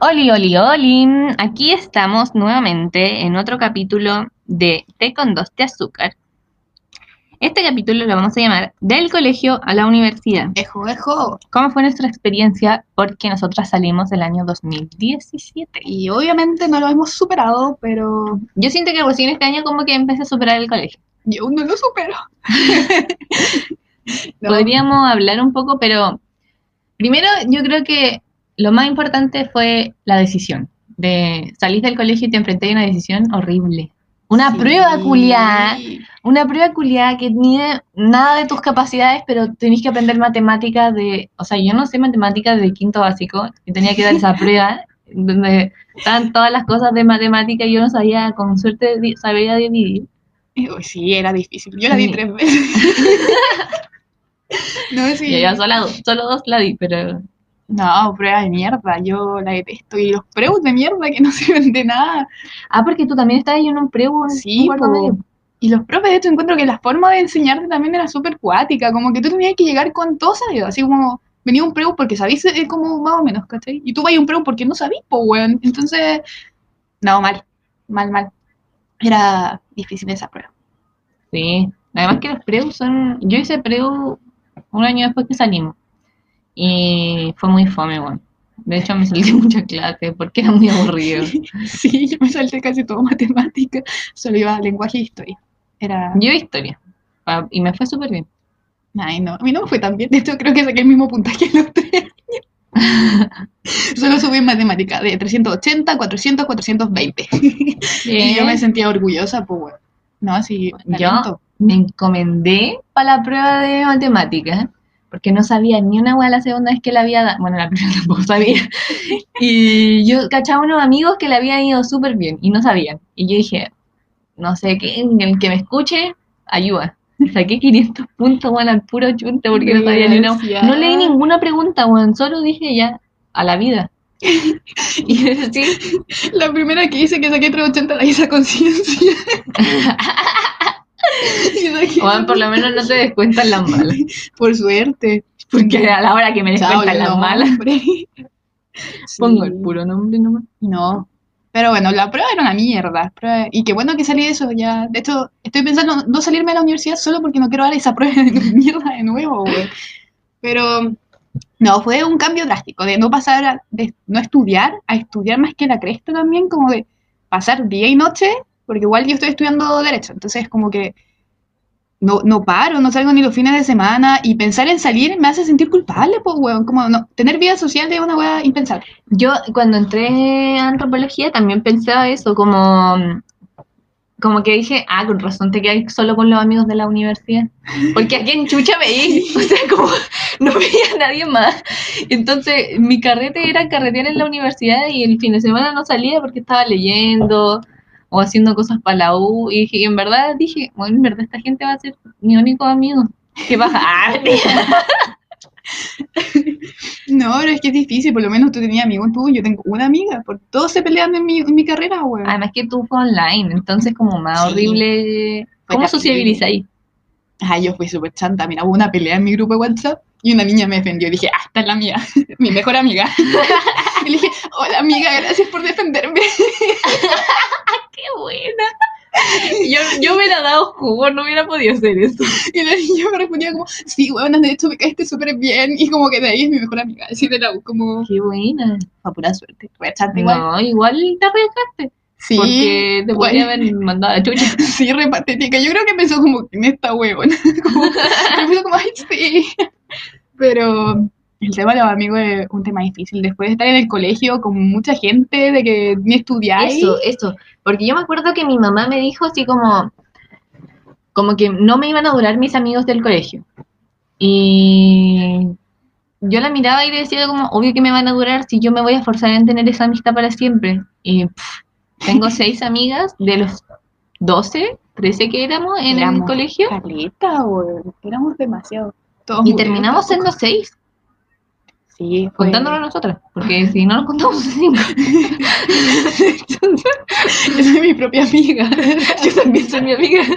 Oli, oli, oli. Aquí estamos nuevamente en otro capítulo de Té con dos de azúcar. Este capítulo lo vamos a llamar Del colegio a la universidad. Ejo, ejo. ¿Cómo fue nuestra experiencia? Porque nosotras salimos del año 2017. Y obviamente no lo hemos superado, pero Yo siento que recién este año como que empecé a superar el colegio. yo aún no lo supero. No, Podríamos hablar un poco, pero primero yo creo que lo más importante fue la decisión. De salir del colegio y te enfrenté a una decisión horrible. Una sí. prueba culiada Una prueba culiada que mide nada de tus capacidades, pero tenés que aprender matemáticas de, o sea, yo no sé matemáticas de quinto básico, y tenía que dar esa prueba, donde estaban todas las cosas de matemática, y yo no sabía, con suerte sabía dividir. Sí, era difícil. Yo la di Sí. tres veces. no, sí. Y yo solo, solo dos la di, pero No, prueba de mierda. Yo la detesto. Y los preus de mierda que no sirven de nada. Ah, porque tú también estabas ahí en un pre un Sí, un. Y los profes, de hecho, encuentro que la forma de enseñarte también era súper cuática. Como que tú tenías que llegar con todo sabido. Así como, venía un preu porque sabís eh, como más o menos, ¿cachai? Y tú vas a un preu porque no sabís, po, weón. Entonces, no, mal. Mal, mal. Era difícil esa prueba. Sí, además que los preus son, yo hice preu un año después que salimos, y fue muy fome, bueno. De hecho, me salté muchas clases porque era muy aburrido. Sí, yo me salté casi todo matemática. Solo iba a lenguaje e historia. Era... Yo historia, y me fue súper bien. Ay, no, a mí no me fue tan bien. De hecho, creo que saqué el mismo puntaje en los tres años. Solo subí en matemática de 380, 400, 420. Y yo me sentía orgullosa, pues, bueno. No, sí, Yo me encomendé para la prueba de matemáticas, porque no sabía ni una hueá la segunda vez que la había dado. Bueno, la primera tampoco sabía. Y yo cachaba unos amigos que le habían ido súper bien y no sabían. Y yo dije, no sé, qué el que me escuche, ayuda. Saqué 500 puntos, bueno, al puro chunte porque no sabía ni una. No leí ninguna pregunta, bueno, solo dije ya, a la vida. Y sí, La primera que hice que saqué 380 la hice a conciencia. Bueno, por lo menos no te descuentan las malas. Por suerte. Porque a la hora que me descuentan las malas. Pongo Sí. el puro nombre nomás. No. Pero bueno, la prueba era una mierda. prueba- Y qué bueno que salí de eso ya. De hecho, estoy pensando no salirme de la universidad solo porque no quiero dar esa prueba de mierda de nuevo, güey. Pero no, fue un cambio drástico de no pasar a, de no estudiar a estudiar más que la cresta también, como de pasar día y noche, porque igual yo estoy estudiando derecho, entonces como que no, no paro, no salgo ni los fines de semana y pensar en salir me hace sentir culpable, pues, weón, como no, tener vida social es una weá impensable. Yo cuando entré a antropología también pensaba eso, como, como que dije, ah, con razón te quedas solo con los amigos de la universidad. Porque aquí en Chucha veí, o sea, como no veía a nadie más. Entonces mi carrete era carretear en la universidad y el fin de semana no salía porque estaba leyendo o haciendo cosas para la U. Y dije, y en verdad dije, bueno, en verdad esta gente va a ser mi único amigo. ¿Qué pasa? No, pero es que es difícil, por lo menos tú tenías amigos tú, yo tengo una amiga, por todos se pelean en mi, en mi carrera, weón. Además que tú fue online, entonces como más Sí. horrible. ¿Cómo sociabilizáis? Ay, yo fui súper chanta, mira, hubo una pelea en mi grupo de WhatsApp y una niña me defendió, dije, ah, esta es la mía, mi mejor amiga. y le dije, hola amiga, gracias por defenderme. ¡Qué buena! Yo, yo hubiera dado jugo, no hubiera podido hacer eso. Y la niña me respondía como, sí, weón, de hecho me caíste súper bien, y como que de ahí es mi mejor amiga, así de la U, como, ¡Qué buena! a pura suerte, igual. No, igual te arriesgaste. sí, porque te podría bueno. haber mandado a chucha. Sí, re patética. Yo creo que empezó como en esta huevona. Como, empezó como, ay, sí. Pero el tema de los amigos es un tema difícil. Después de estar en el colegio con mucha gente, de que ni estudiáis. Eso, eso. Porque yo me acuerdo que mi mamá me dijo así como, como que no me iban a durar mis amigos del colegio. Y yo la miraba y decía como, obvio que me van a durar si yo me voy a esforzar en tener esa amistad para siempre. Y pff, tengo seis amigas de los 12, 13 que éramos en el colegio. Caleta, weón. Éramos demasiado. Todos Y terminamos siendo seis, Sí, fue- contándolo nosotras, porque si no nos contamos cinco. Yo soy mi propia amiga. Yo también soy mi amiga.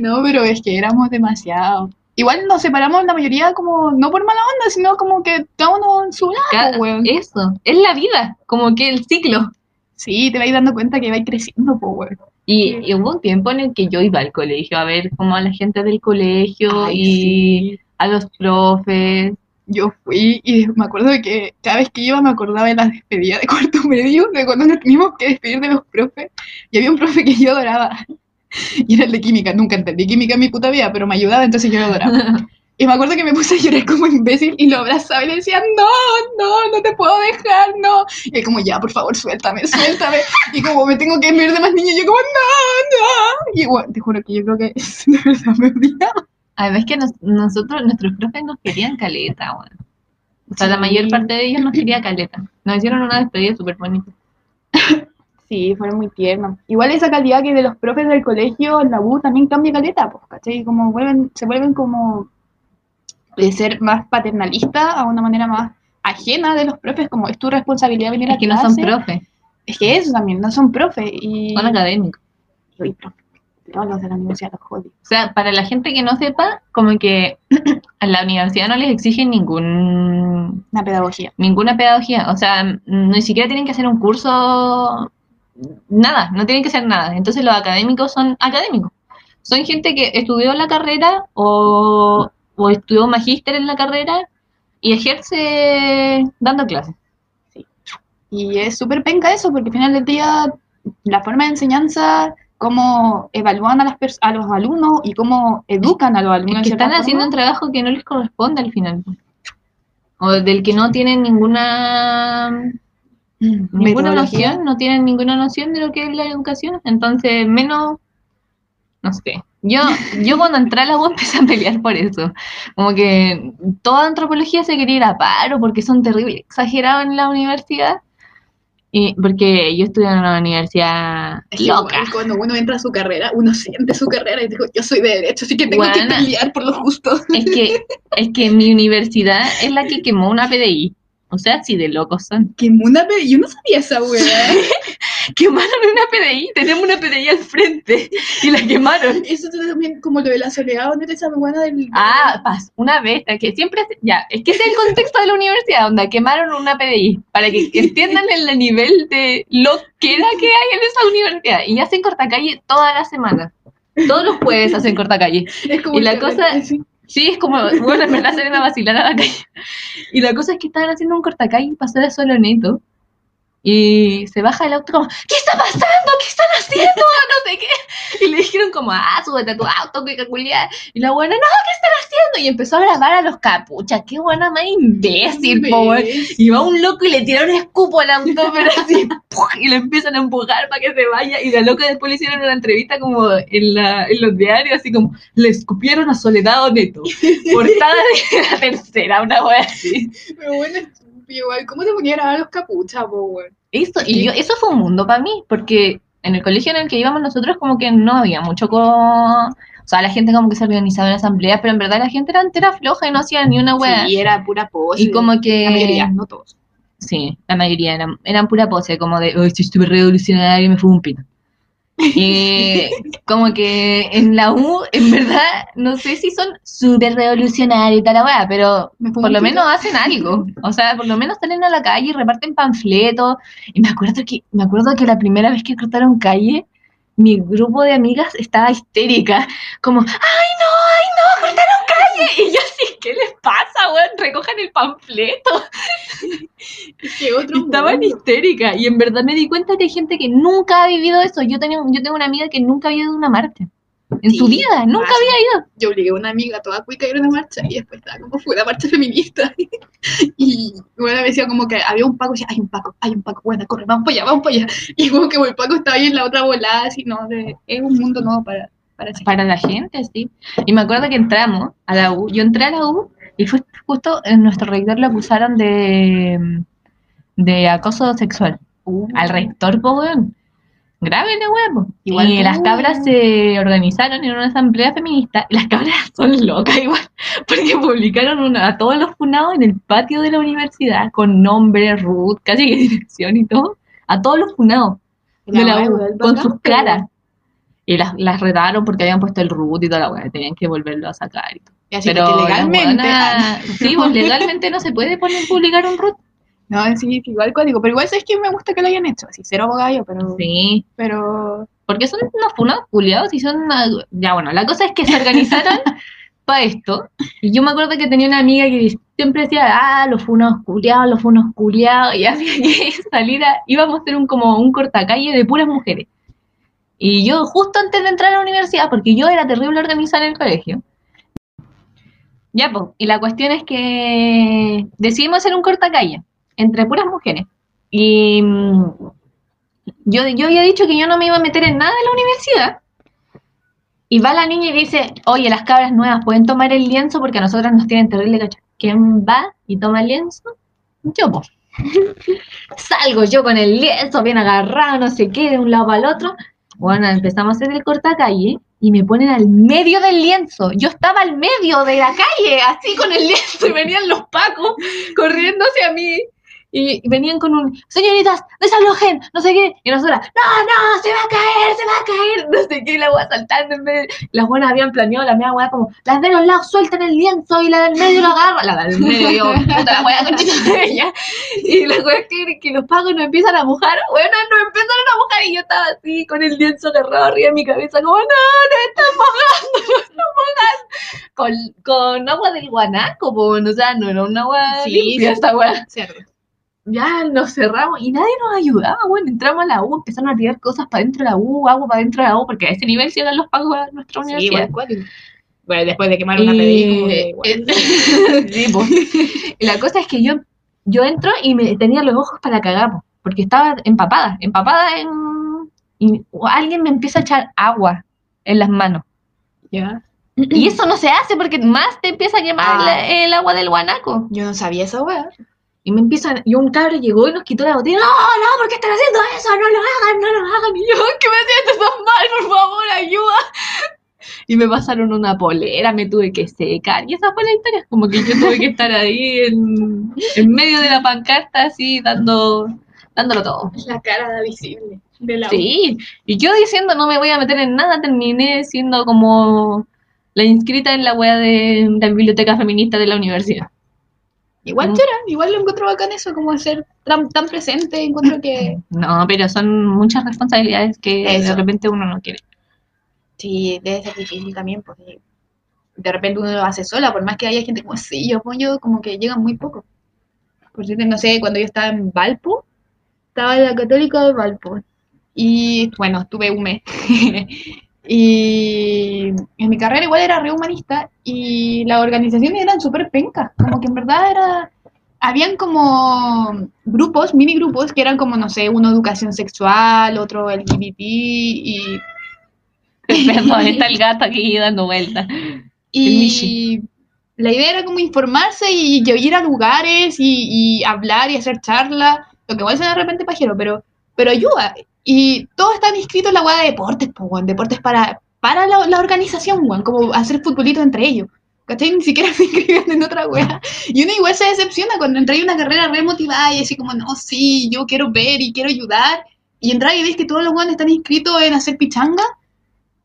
No, pero es que éramos demasiado. igual nos separamos la mayoría como, no por mala onda, sino como que cada uno en su lado, weón. Eso, es la vida, como que el ciclo. Sí, te vais dando cuenta que vais creciendo, weón. Y, y hubo un tiempo en el que yo iba al colegio a ver como a la gente del colegio Ay, y sí. a los profes. Yo fui y me acuerdo de que cada vez que iba me acordaba de las despedidas de cuarto medio, de cuando nos teníamos que despedir de los profes. Y había un profe que yo adoraba. Y era el de química. Nunca entendí química en mi puta vida, pero me ayudaba, entonces yo lo adoraba. Y me acuerdo que me puse a llorar como imbécil y lo abrazaba y le decía, no, no, no te puedo dejar, no. Y él como, ya, por favor, suéltame, suéltame. Y como me tengo que despedir de más niños, yo como, no, no. Y bueno, te juro que yo creo que de verdad me odiaba. Además que nos- nosotros, nuestros profes nos querían caleta, weón. O sea, la mayor parte de ellos nos quería caleta. Nos hicieron una despedida súper bonita. Sí, fueron muy tiernos. Igual esa calidad que de los profes del colegio la U también cambia caleta, pues, ¿cachai? Como vuelven, se vuelven como de ser más paternalistas a una manera más ajena de los profes, como es tu responsabilidad venir a Es que no son profes, Es que eso también, no son profes. Y... son académicos. Soy profe. Todos los de la universidad los. O sea, para la gente que no sepa, como que a la universidad no les exigen ningún Una pedagogía. ninguna pedagogía. O sea, ni siquiera tienen que hacer un curso, nada, no tienen que hacer nada. Entonces los académicos son académicos. Son gente que estudió la carrera o, o estudió magíster en la carrera y ejerce dando clases. Y es súper penca eso, porque al final del día la forma de enseñanza, cómo evalúan a, las pers- a los alumnos y cómo educan a los alumnos. Es que están haciendo un trabajo que no les corresponde al final. O del que no tienen ninguna ninguna Metodología. noción, no tienen ninguna noción de lo que es la educación, entonces menos, no sé. Yo, yo cuando entré a la U empecé a pelear por eso. Como que toda antropología se quería ir a paro porque son terribles, exagerados en la universidad. Y porque yo estudié en una universidad Es loca. igual cuando uno entra a su carrera, uno siente su carrera y digo, yo soy de derecho, así que tengo que pelear por lo justo. Es que, es que mi universidad es la que quemó una PDI. O sea, sí de locos son. Quemó una PDI, yo no sabía esa weá. Quemaron una PDI, tenemos una PDI al frente y la quemaron. Eso también, como lo de la soledad, ¿dónde te esa buena del... Ah, paz, una vez, que siempre, ya, es que ese es el contexto de la universidad, donde quemaron una PDI, para que entiendan el nivel de loquera que hay en esa universidad. Y hacen cortacalle toda la semana. Todos los jueves hacen cortacalle. es como y la que- cosa- sí. Sí, es como, bueno, en verdad salen a vacilar a la calle. Y la cosa es que estaban haciendo un cortacalle y pasó de solo neto. Y se baja el auto como, ¿qué está pasando? ¿Qué están haciendo? No sé qué. Y le dijeron como, ah, súbete a tu auto, que caculiar. Y la buena, no, ¿qué están haciendo? Y empezó a grabar a los capuchas. Qué buena más imbécil, po, weón. Y va un loco y le tira un escupo al auto, pero así, y le empiezan a empujar para que se vaya. Y la loca después le hicieron una entrevista como en, la, en los diarios, así como, le escupieron a Soledad Oneto. Portada de la tercera, una wea así. Pero bueno, igual, ¿cómo te ponían a los capuchas, weón? Eso, y yo, eso fue un mundo para mí, porque en el colegio en el que íbamos nosotros como que no había mucho con... O sea, la gente como que se organizaba en asambleas, pero en verdad la gente era entera floja y no hacía ni una wea. Sí, era pura pose. y como que... La mayoría, no todos. Sí, la mayoría eran, eran pura pose, como de, hoy estuve revolucionario y me fue un pino. Y como que en la U, en verdad, no sé si son súper revolucionarios y tal weá, pero por lo menos hacen algo. O sea, por lo menos salen a la calle y reparten panfletos. Y me acuerdo que, me acuerdo que la primera vez que cortaron calle, mi grupo de amigas estaba histérica, como, ¡ay no, ay no, cortaron calle! Y yo así, ¿qué les pasa, weón? Recojan el panfleto. Que otro Estaban mundo. histéricas y en verdad me di cuenta que hay gente que nunca ha vivido eso. Yo tenía, yo tengo una amiga que nunca había ido a una marcha. En Sí, su vida, nunca había ido. Yo obligué a una amiga toda cuica a ir a una marcha y después estaba como fue la marcha feminista. y bueno, me decía como que había un Paco y decía, hay un Paco, hay un Paco, bueno, corre, vamos para allá, vamos para allá. Y como que el Paco estaba ahí en la otra volada, así, no, de- es un mundo nuevo para, para la gente, sí. Y me acuerdo que entramos a la U. Yo entré a la U y fue justo en nuestro rector lo acusaron de, de acoso sexual. gente. Al rector, po, weón. Grave de huevo. Igual y las cabras se organizaron en una asamblea feminista. Y las cabras son locas igual. Porque publicaron una- a todos los funados en el patio de la universidad. Con nombre, root, casi que dirección y todo. A todos los funados de la U, con sus caras. Y las, las retaron porque habían puesto el root y toda la weá, tenían que volverlo a sacar. Y todo. Y así Pero que legalmente. sí, pues legalmente no se puede poner publicar un root. No, sí, igual código. Pero igual sabes que me gusta que lo hayan hecho. Así, cero abogado pero. Sí, Pero. porque son unos funados culiados y son una- Ya, bueno, la cosa es que se organizaron para esto. Y yo me acuerdo que tenía una amiga que siempre decía, ah, los funados culiados, los funados culiados. Y había que salir a... Íbamos a hacer un, como un cortacalle de puras mujeres. Y yo justo antes de entrar a la universidad, porque yo era terrible organizar en el colegio. Ya, pues, y la cuestión es que decidimos hacer un cortacalle entre puras mujeres. Y mm, yo, yo había dicho que yo no me iba a meter en nada de la universidad. Y va la niña y dice, oye, las cabras nuevas pueden tomar el lienzo porque a nosotras nos tienen terrible cacha. ¿Quién va y toma el lienzo? Yo, pues. Salgo yo con el lienzo bien agarrado, no sé qué, de un lado para el otro. Bueno, empezamos a hacer el cortacalle y me ponen al medio del lienzo. Yo estaba al medio de la calle, así con el lienzo, y venían los pacos corriendo hacia mí. Y venían con un, señoritas, desalojen, no sé qué. Y nosotras, no, no, se va a caer, se va a caer. No sé qué, y la weá saltando en vez. Las buenas habían planeado, la mía weá como, las de los lados sueltan el lienzo y la del medio lo agarra. La del medio, yo, puta la weá con ella. Y la weá es que, que los pagos nos empiezan a mojar. Bueno, nos empezaron a mojar y yo estaba así con el lienzo agarrado arriba de mi cabeza, como, no, nos están mojando, nos están mojando. Con, con agua del guanaco, po, o sea, no era un agua Sí, limpia sí. esta weá Cierto. Ya nos cerramos y nadie nos ayudaba, bueno, entramos a la U, empezaron a tirar cosas para dentro de la U, agua para dentro de la U, porque a ese nivel sí eran los pagos a nuestra Sí, universidad. igual código. Bueno, después de quemar una Y, bueno. sí, po. Y la cosa es que yo, yo entro y me tenía los ojos para cagar, po, porque estaba empapada, empapada en... Y alguien me empieza a echar agua en las manos. Ya. Y eso no se hace porque más te empieza a quemar Ah. la- el agua del guanaco. Yo no sabía esa weá. Y me empiezan, y un cabro llegó y nos quitó la botella. No, no, ¿por qué están haciendo eso? No lo hagan, no lo hagan. Y yo, que me siento tan mal, por favor, ayuda. Y me pasaron una polera, me tuve que secar. Y esa fue la historia. Como que yo tuve que estar ahí en, en medio de la pancarta, así, dando, dándolo todo. La cara visible de la Sí, y yo diciendo no me voy a meter en nada, terminé siendo como la inscrita en la wea de la biblioteca feminista de la universidad. Igual Mm. chora, igual lo encuentro bacán eso, como ser tan, tan presente, encuentro que... No, pero son muchas responsabilidades que de repente uno no quiere. Sí, debe ser difícil también, porque de repente uno lo hace sola, por más que haya gente como, sí, yo como que llegan muy poco. Por cierto, no sé, cuando yo estaba en Valpo, estaba en la Católica de Valpo, y bueno, estuve un mes. y en mi carrera igual era re humanista, y las organizaciones eran súper pencas, como que en verdad era... Habían como grupos, mini grupos, que eran como, no sé, uno educación sexual, otro LGBT, y Perdón, está el gato aquí dando vueltas. El Y la idea era como informarse y, y ir a lugares y, y hablar y hacer charlas, lo que igual suena de repente pajero, pero, pero ayuda. Y todos están inscritos en la weá de deportes, pues, weón, deportes para, para la, la organización, weón, como hacer futbolitos entre ellos. ¿Cachai? Ni siquiera se inscribían en otra weá. Y uno igual se decepciona cuando entra en una carrera re motivada y así como, no, sí, yo quiero ver y quiero ayudar. Y entrar y ves que todos los weones están inscritos en hacer pichanga.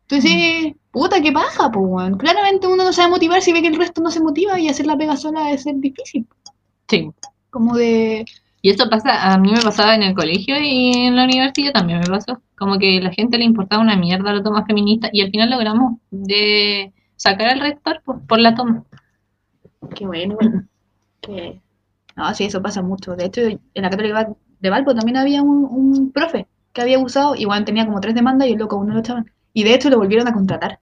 Entonces, puta, ¿qué pasa, po, weón? Claramente uno no sabe motivar si ve que el resto no se motiva y hacer la pega sola es ser difícil. Sí. Como de... Y eso pasa, a mí me pasaba en el colegio y en la universidad también me pasó. Como que la gente le importaba una mierda la toma feminista y al final logramos de sacar al rector por, la toma. Qué bueno, que... No, sí, eso pasa mucho. De hecho, en la Católica de Valpo también había un, un profe que había abusado, igual tenía como tres demandas y el loco uno lo echaban. Y de hecho lo volvieron a contratar.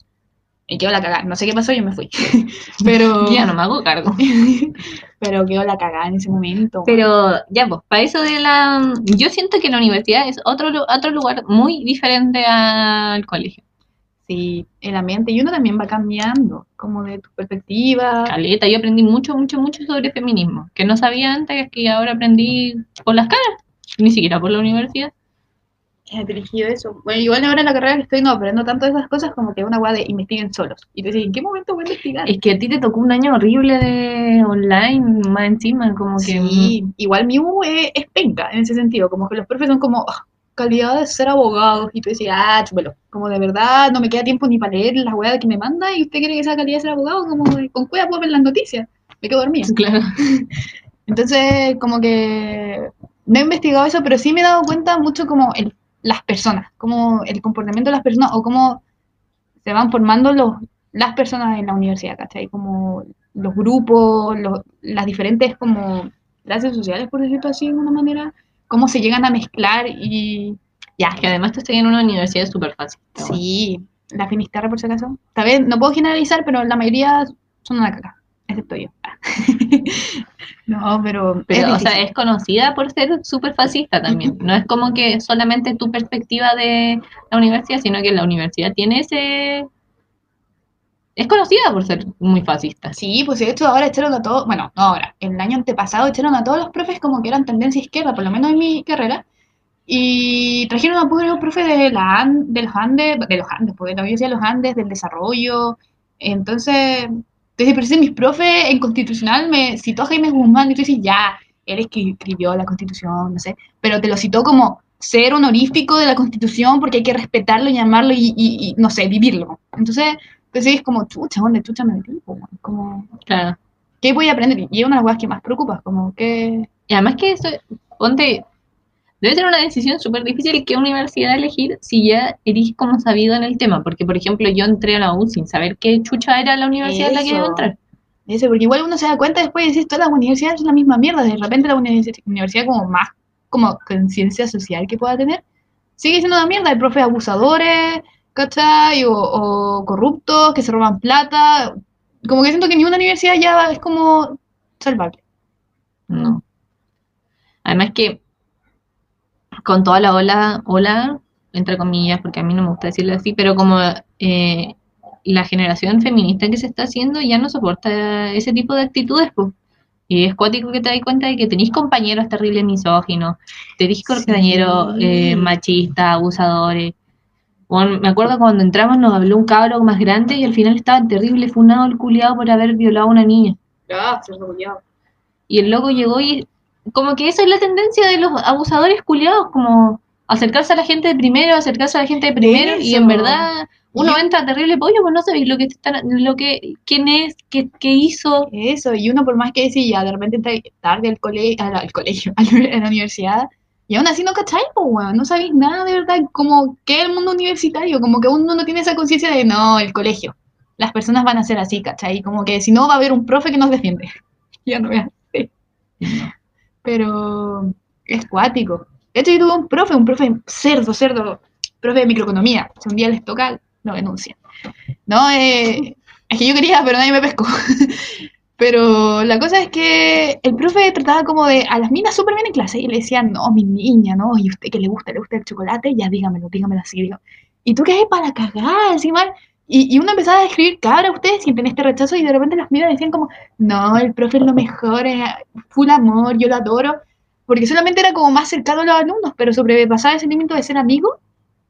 Y quedó la cagada. No sé qué pasó, yo me fui. Pero... Ya no me hago cargo. Pero quedó la cagada en ese momento. Pero ya, pues, para eso de la... Yo siento que la universidad es otro, otro lugar muy diferente al colegio. Sí, el ambiente. Y uno también va cambiando, como de tu perspectiva. Caleta, yo aprendí mucho, mucho, mucho sobre feminismo, que no sabía antes, que ahora aprendí por las caras, ni siquiera por la universidad. Dirigido eso. Bueno, igual ahora en la carrera que estoy no aprendo tanto de esas cosas como que una weá de investiguen solos. Y te decís, ¿en qué momento voy a investigar? Es que a ti te tocó un año horrible de online, más encima, como que... Sí, igual mi U es, es penca en ese sentido, como que los profes son como, "Ah, calidad de ser abogados. Y tú decías, ah, chúpelo. Como de verdad, no me queda tiempo ni para leer la weá que me manda. Y usted cree que esa calidad de ser abogado, como con cueva puedo ver las noticias. Me quedo dormida. Claro. Entonces, como que no he investigado eso, pero sí me he dado cuenta mucho como el, las personas, como el comportamiento de las personas o cómo se van formando los, las personas en la universidad, ¿cachai? Como los grupos, los, las diferentes como clases sociales, por decirlo así, de una manera, cómo se llegan a mezclar y ya, Que además te estoy en una universidad súper fácil. sí, la Finisterra por si acaso. Tal vez no puedo generalizar, pero la mayoría son una caca, excepto yo. no, pero... o sea, es conocida por ser súper fascista también. No es como que solamente tu perspectiva de la universidad, sino que la universidad tiene ese... Es conocida por ser muy fascista. Sí, pues de hecho ahora echaron a todos, bueno, no ahora, el año antepasado echaron a todos los profes como que eran tendencia izquierda, por lo menos en mi carrera, y trajeron a puros profes de, la, de los Andes, de los Andes, pues de la Universidad de los Andes, del desarrollo, entonces, entonces si mis profes en constitucional me citó a Jaime Guzmán y tú dices, ya, él es que escribió la constitución, no sé, pero te lo citó como ser honorífico de la constitución porque hay que respetarlo, llamarlo y, y- y, no sé, vivirlo. Entonces, entonces es como, chucha, ¿dónde chucha me metí? Como, Claro. ¿qué voy a aprender? Y es una de las cosas que más preocupa, como que... Y además que eso, ponte, debe ser una decisión súper difícil qué universidad elegir si ya eres como sabido en el tema. Porque, por ejemplo, yo entré a la U sin saber qué chucha era la universidad en la que iba a entrar. Eso, porque igual uno se da cuenta después y decís, todas las universidades son la misma mierda, de repente la universi- universidad como más como conciencia social que pueda tener, sigue siendo una mierda, hay profes abusadores, ¿cachai? O, o corruptos que se roban plata, como que siento que ni una universidad ya es como salvable. No. Además que con toda la ola, ola, entre comillas, porque a mí no me gusta decirlo así, pero como eh, la generación feminista que se está haciendo ya no soporta ese tipo de actitudes, pues. Y es cuático que te das cuenta de que tenéis compañeros terribles misóginos, tenéis compañeros eh, machistas, abusadores. Bueno, me acuerdo cuando entramos nos habló un cabro más grande y al final estaba terrible funado el culiado por haber violado a una niña. Ah, se. Y el loco llegó y como que esa es la tendencia de los abusadores culiados, como acercarse a la gente de primero, acercarse a la gente de primero, y en verdad uno entra terrible pollo, pues no sabéis lo que están, lo que, quién es, qué, qué hizo. Eso, y uno por más que decía, ya de repente entra tarde al, cole al, al colegio, a la, a la universidad, y aún así no cacháis, pues, no sabéis nada de verdad, como que el mundo universitario, como que uno no tiene esa conciencia de, no, el colegio, las personas van a ser así, ¿cachai? Como que si no va a haber un profe que nos defiende. ya no veas. Pero es cuático. De hecho, yo tuve un profe, un profe cerdo, cerdo, profe de microeconomía. Si un día les toca, lo denuncian. No, eh, es que yo quería, pero nadie me pescó. Pero la cosa es que el profe trataba como de a las minas súper bien en clase y le decían, no, mi niña, no, y usted que le gusta, le gusta el chocolate, ya dígamelo, dígamelo así. Digo, y tú qué es para cagar, encima. Y, y uno empezaba a escribir, cabra, ustedes sienten este rechazo, y de repente las minas decían como, no, el profe es lo mejor, es full amor, yo lo adoro. Porque solamente era como más cercano a los alumnos, pero sobrepasaba ese límite de ser amigo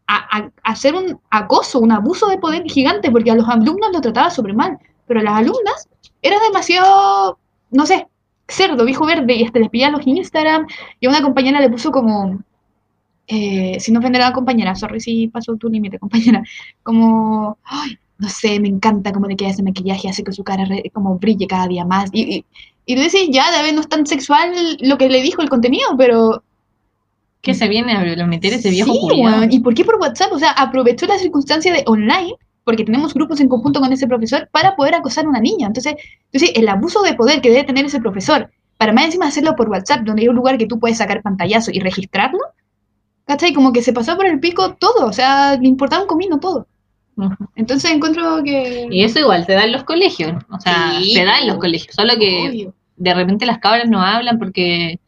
a, a, a hacer un acoso, un abuso de poder gigante, porque a los alumnos lo trataba súper mal, pero a las alumnas era demasiado, no sé, cerdo, viejo verde, y hasta les pillaba los Instagram, y a una compañera le puso como, eh, sin ofender a la compañera, sorry si pasó tu límite, compañera, como, ay, no sé, me encanta cómo le queda ese maquillaje, hace que su cara re- como brille cada día más, y, y, y tú dices, ya, de vez no es tan sexual lo que le dijo el contenido, pero Que se viene a meter ese viejo Sí. ¿Y por qué por WhatsApp? O sea, aprovechó la circunstancia de online, porque tenemos grupos en conjunto con ese profesor, para poder acosar a una niña. Entonces, entonces, el abuso de poder que debe tener ese profesor, para más encima hacerlo por WhatsApp, donde hay un lugar que tú puedes sacar pantallazo y registrarlo, ¿cachai? Como que se pasó por el pico todo, o sea, le importaba un comino todo. Entonces encuentro que... Y eso igual se da en los colegios, o sea, Sí, se da en los colegios, solo que Obvio. de repente las cabras no hablan porque,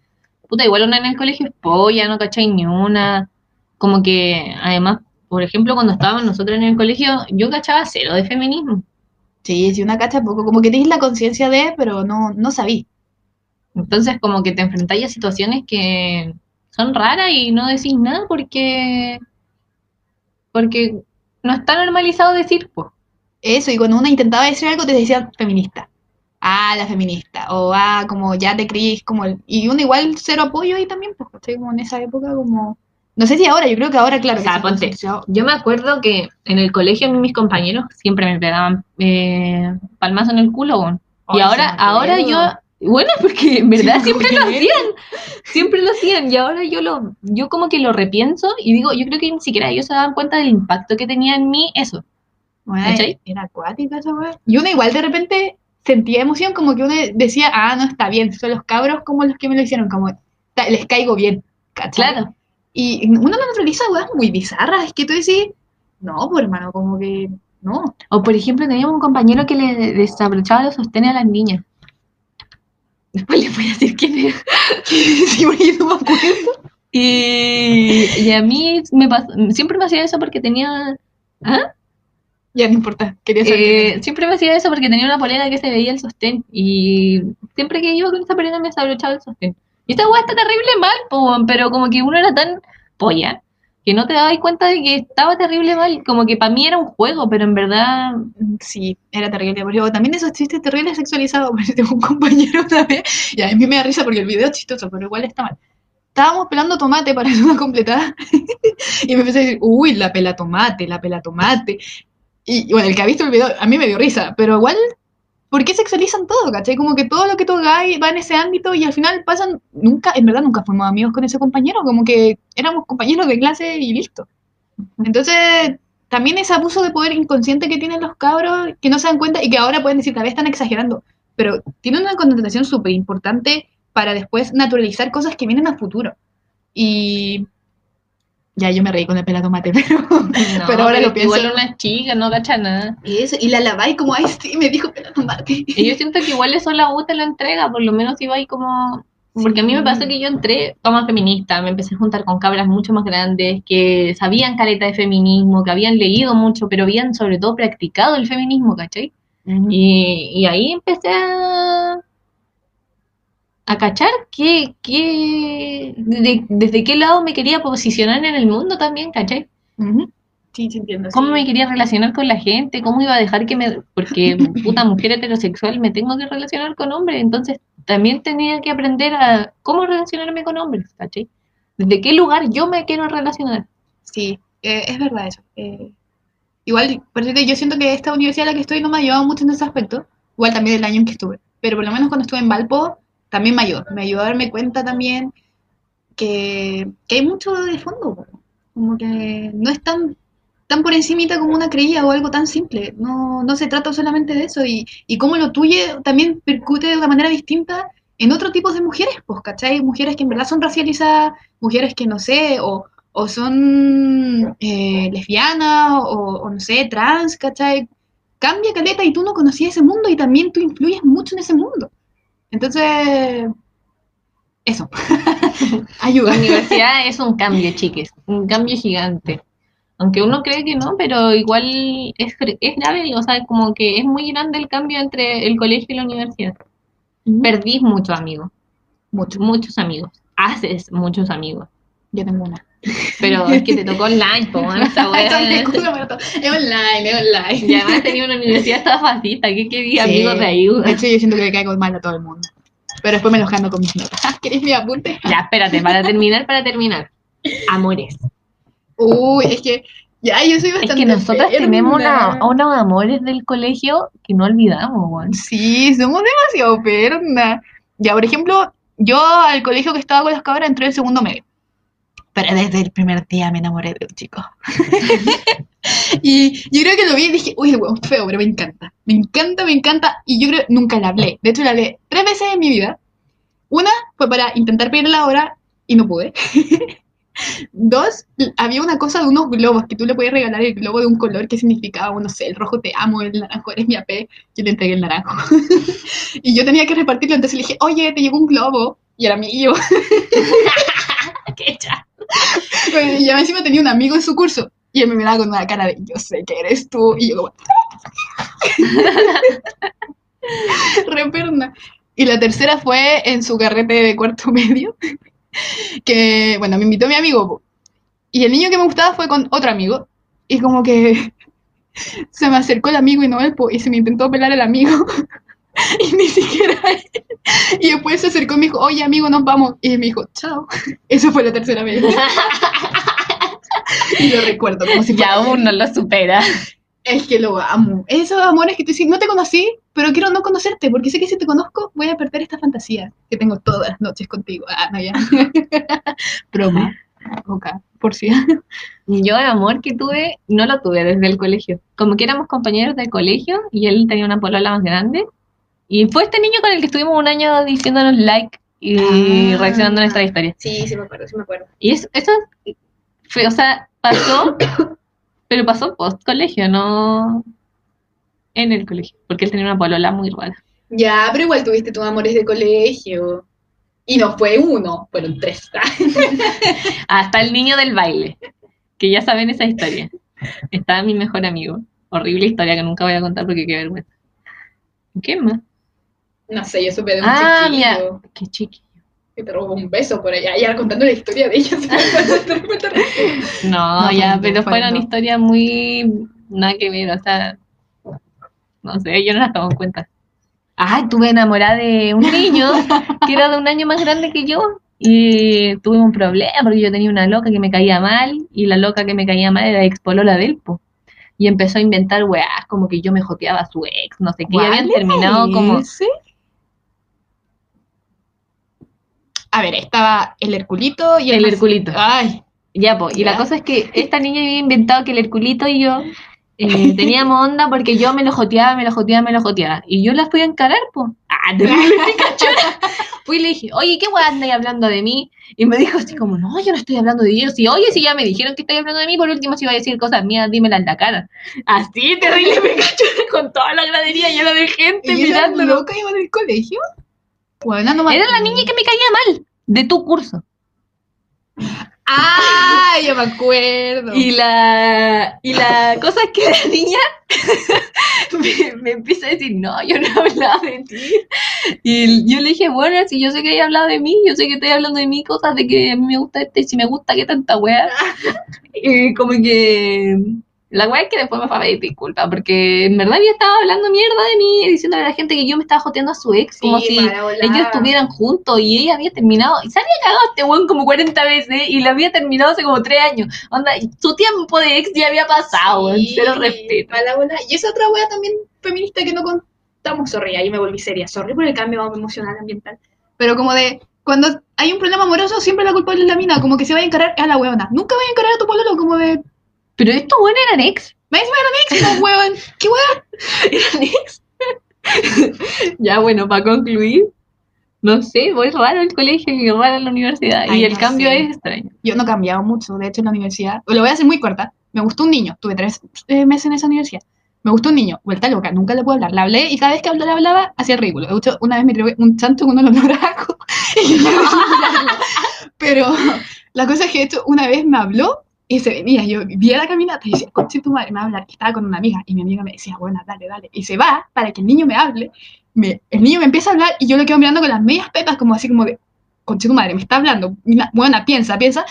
puta, igual una en el colegio es polla, no cachai ni una. Como que, además, por ejemplo, cuando estábamos nosotros en el colegio, yo cachaba cero de feminismo. Sí, sí, una cacha poco, como que tienes la conciencia de, pero no, no sabí. Entonces, como que te enfrentáis a situaciones que son raras y no decís nada porque, porque no está normalizado decir, pues. Eso, y cuando uno intentaba decir algo te decían feminista. Ah, la feminista. O ah, como ya te creís como el... Y uno igual cero apoyo ahí también, pues, ¿cachai? Como en esa época como... No sé si ahora, yo creo que ahora, claro. O sea, ponte. Yo me acuerdo que en el colegio mis compañeros siempre me pegaban eh, palmazo en el culo. Y ahora, ahora yo. Bueno, porque en verdad Sí, siempre lo hacían, siempre lo hacían, y ahora yo lo, yo como que lo repienso y digo, yo creo que ni siquiera ellos se daban cuenta del impacto que tenía en mí eso. ¿Cachai? era acuática esa weá. Y uno igual de repente sentía emoción, como que uno decía, ah, no, está bien, son los cabros como los que me lo hicieron, como les caigo bien, ¿cachai? Claro. Y uno lo naturaliza weas muy bizarras, es que tú decís, no, pues hermano, como que, no. O por ejemplo, teníamos un compañero que le desabrochaba los sostenes a las niñas. Después le voy a decir quién es. no me acuerdo. Y, y a mí me pas- siempre me hacía eso porque tenía... ¿Ah? Ya no importa, quería saber. Eh, siempre me hacía eso porque tenía una polera que se veía el sostén y siempre que iba con esa polera me desabrochaba el sostén. Y esta weá está terrible mal, po, pero como que uno era tan polla que no te dabas cuenta de que estaba terrible mal, como que para mí era un juego, pero en verdad era. Sí, era terrible. Pero también esos chistes terribles sexualizados. Porque tengo un compañero una vez, y a mí me da risa porque el video es chistoso, pero igual está mal. Estábamos pelando tomate para hacer una completada. y me empecé a decir, uy, la pela tomate, la pela tomate. Y bueno, el que ha visto el video, a mí me dio risa, pero igual, ¿por qué sexualizan todo, cachai? Como que todo lo que tú hagáis va en ese ámbito y al final pasan, nunca, en verdad nunca fuimos amigos con ese compañero, como que éramos compañeros de clase y listo. Entonces, también ese abuso de poder inconsciente que tienen los cabros, que no se dan cuenta y que ahora pueden decir, tal vez están exagerando, pero tiene una connotación súper importante para después naturalizar cosas que vienen a futuro. Y ya yo me reí con el pela tomate, pero, no, pero ahora lo pienso. igual una chica no cacha nada. Y eso, y la laváis como, ay, sí, me dijo pela tomate. Y yo siento que igual eso la U te lo entrega, por lo menos iba ahí como... Porque a mí me pasó que yo entré como feminista, me empecé a juntar con cabras mucho más grandes, que sabían careta de feminismo, que habían leído mucho, pero habían sobre todo practicado el feminismo, ¿cachai? Y, y ahí empecé a, a cachar que, que de- desde qué lado me quería posicionar en el mundo también, ¿cachai? Sí, sí, entiendo. cómo sí. me quería relacionar con la gente, cómo iba a dejar que me, porque puta mujer heterosexual me tengo que relacionar con hombres, entonces también tenía que aprender a cómo relacionarme con hombres, ¿cachai? ¿Desde qué lugar yo me quiero relacionar? Sí, eh, es verdad eso. Eh, igual, por cierto, yo siento que esta universidad a la que estoy no me ha ayudado mucho en ese aspecto. Igual también el año en que estuve. Pero por lo menos cuando estuve en Valpo, también me ayudó. Me ayudó a darme cuenta también que, que hay mucho de fondo. Como que no es tan, tan por encimita como una creía o algo tan simple. No, no se trata solamente de eso. Y, y cómo lo tuyo también percute de una manera distinta en otro tipo de mujeres, pues, ¿cachai? Mujeres que en verdad son racializadas, mujeres que no sé, o, o son eh, lesbianas, o, o no sé, trans, ¿cachai? Cambia caleta y tú no conocías ese mundo y también tú influyes mucho en ese mundo. Entonces, eso. Ayuda. La universidad es un cambio, chiques, un cambio gigante. Aunque uno cree que no, pero igual es, es grave, o sea, como que es muy grande el cambio entre el colegio y la universidad. Perdís muchos amigos, Mucho. muchos amigos, haces muchos amigos, Yo tengo una. Pero es que te tocó online, po, weón, esa Es online, es online. Y además tenía una universidad toda fascista, ¿qué quería Sí. amigos de ahí? De hecho, yo siento que le caigo mal a todo el mundo. Pero después me los gano con mis notas. ¿Queréis mi apunte? Ya, espérate, para terminar, para terminar. Amores. Uy, es que ya yo soy Es bastante. que nosotras tenemos una- unos amores del colegio que no olvidamos. Sí, somos demasiado perna. Ya, por ejemplo, yo al colegio que estaba con las cabras entré en segundo medio. Pero desde el primer día me enamoré de un chico. y yo creo que lo vi y dije, uy, el hueón feo, pero me encanta. Me encanta, me encanta. Y yo creo nunca le hablé. De hecho, le hablé tres veces en mi vida. Una fue para intentar pedirle la hora y no pude. Dos, había una cosa de unos globos que tú le podías regalar el globo de un color que significaba, no sé, el rojo te amo, el naranjo eres mi AP. Yo le entregué el naranjo. y yo tenía que repartirlo, entonces le dije, oye, te llegó un globo. Y era mío. Qué cha- y ya encima tenía un amigo en su curso. Y él me miraba con una cara de, yo sé que eres tú. Y yo como... Re perna. Y la tercera fue en su carrete de cuarto medio. Que, bueno, me invitó mi amigo. Y el niño que me gustaba fue con otro amigo. Y como que se me acercó el amigo y no y se me intentó pelar el amigo. Y ni siquiera él. Y después se acercó y me dijo, oye amigo, nos vamos. Y me dijo, chao. Eso fue la tercera vez. y lo recuerdo como si Y fuera aún no lo supera. Es que lo amo. Esos amores que tú dices, no te conocí, pero quiero no conocerte, porque sé que si te conozco voy a perder esta fantasía que tengo todas las noches contigo. Ah, no, ya. Broma. Boca, por si. Yo el amor que tuve, no lo tuve desde el colegio. Como que éramos compañeros del colegio y él tenía una polola más grande. Y fue este niño con el que estuvimos un año diciéndonos like y Ah. reaccionando a nuestra historia. Sí, sí me acuerdo, sí me acuerdo. Y eso, eso fue, o sea, pasó, pero pasó post colegio, no en el colegio, porque él tenía una polola muy rara. Ya, pero igual tuviste tus amores de colegio. Y no fue uno, fueron tres. Hasta el niño del baile, que ya saben esa historia. Estaba mi mejor amigo. Horrible historia que nunca voy a contar porque qué vergüenza. ¿Qué más? No sé, yo supe de un Ah, chiquillo mira, qué chiqui. que te robó un beso por allá. Y ahora contando la historia de terrible. No, No, ya, pero fue- fueron no. historias muy nada que ver, o sea, no sé, yo no las tomo en cuenta. Ay, estuve enamorada de un niño que era de un año más grande que yo y tuve un problema porque yo tenía una loca que me caía mal y la loca que me caía mal era ex polola del po. Y empezó a inventar weás, como que yo me joteaba a su ex, no sé qué, y habían ¿Cuál terminado como... ese? A ver, estaba el Herculito y el, Herculito. Ay, Ya, pues, y la cosa es que esta niña había inventado que el Herculito y yo eh, teníamos onda porque yo me lo joteaba, me lo joteaba, me lo joteaba. Y yo la fui a encarar, pues. Ah, terrible picachona. Fui y le dije, oye, ¿qué weá andáis hablando de mí? Y me dijo así como, no, yo no estoy hablando de ellos. Y oye, si ya me dijeron que estoy hablando de mí, por último, si iba a decir cosas mías, dímelas en la cara. Así, terrible picachona, con toda la gradería llena de gente ¿y mirándolo. loca iba en el colegio? Bueno, no me Era la niña que me caía mal, de tu curso. Ah, yo me acuerdo. Y la, y la cosa es que la niña me, me empieza a decir, no, yo no he hablado de ti. Y yo le dije, bueno, si yo sé que hay hablado de mí, yo sé que estoy hablando de mí, cosas de que a mí me gusta este, si me gusta, qué tanta wea. Y como que la wea es que después me fue a pedir disculpas, porque en verdad había estado hablando mierda de mí, diciéndole a la gente que yo me estaba joteando a su ex, como si ellos estuvieran juntos y ella había terminado, y se había cagado este weón como 40 veces y la había terminado hace como 3 años. Onda, su tiempo de ex ya había pasado, Sí, cero respeto. para la bola. Y esa otra wea también feminista que no contamos, sorry, ahí me volví seria, sorry por el cambio emocional ambiental. Pero como de, cuando hay un problema amoroso, siempre la culpable es la mina, como que se va a encarar a la weona. Nunca vaya a encarar a tu pololo, como de, Pero estos weones eran ex. me dice ex, no, weón, qué wea. Eran ex. ya, bueno, para concluir, no sé, voy raro el colegio y raro la universidad. Ay, y el no cambio sé. es extraño. Yo no he cambiado mucho, de hecho en la universidad, lo voy a hacer muy corta, me gustó un niño, tuve tres eh, meses en esa universidad, me gustó un niño, vuelta loca, nunca le puedo hablar, le hablé y cada vez que hablaba, le hablaba, hacía el ridículo. De hecho, una vez me tiró un chancho con un olororaco y yo dejé mirarlo. Pero la cosa es que de hecho una vez me habló y se venía, yo vi a la caminata y decía, conche tu madre, me va a hablar, y estaba con una amiga y mi amiga me decía, bueno, dale, dale, y se va para que el niño me hable, me- el niño me empieza a hablar y yo le quedo mirando con las medias pepas como así como de, conche tu madre, me está hablando, bueno, piensa, piensa,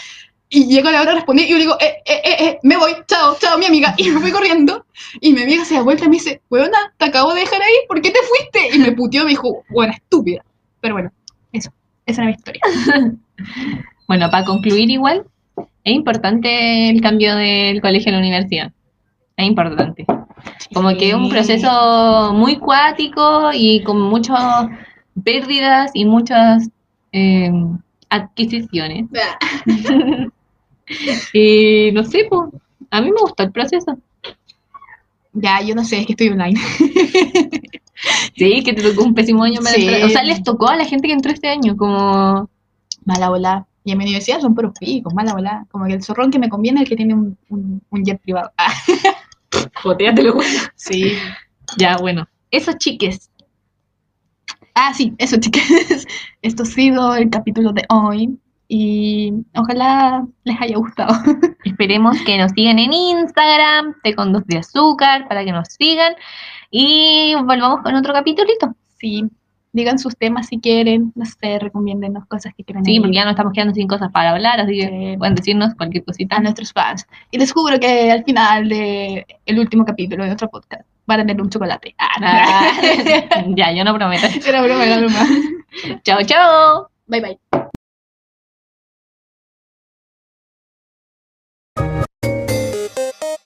y llega la hora de responder y yo le digo, eh, eh, eh, eh, me voy, chao, chao, mi amiga. Y me fui corriendo. Y mi amiga se da vuelta y me dice, weona, te acabo de dejar ahí, ¿por qué te fuiste? Y me puteó, me dijo, buena, estúpida. Pero bueno, eso, esa era mi historia. Bueno, para concluir igual, es importante el cambio del colegio a la universidad. Es importante. Como que es un proceso muy cuático y con muchas pérdidas y muchas eh, adquisiciones. y no sé, pues, a mí me gustó el proceso. Ya, yo no sé, es que estoy online. Sí, que te tocó un pésimo año. Sí. O sea, les tocó a la gente que entró este año, como... Mala bola. Y en mi universidad son puros picos, mala bola. Como que el zorrón que me conviene es el que tiene un, un, un jet privado. Ah, Jotéatelo. sí. Ya, bueno. Esos chiques. Ah, sí, eso, chicas. Esto ha sido el capítulo de hoy. Y ojalá les haya gustado. Esperemos que nos sigan en Instagram, té con dos de azúcar, para que nos sigan. Y volvamos con otro capitulito. Sí. Digan sus temas si quieren, no sé, recomiéndenos cosas que quieran. Sí, porque ya no estamos quedando sin cosas para hablar, así que Sí. pueden decirnos cualquier cosita. a nuestros fans. Y les juro que al final de el último capítulo de nuestro podcast van a tener un chocolate. Ah, Ah, ya, yo no prometo. era broma, era broma. chao, chao. Bye bye.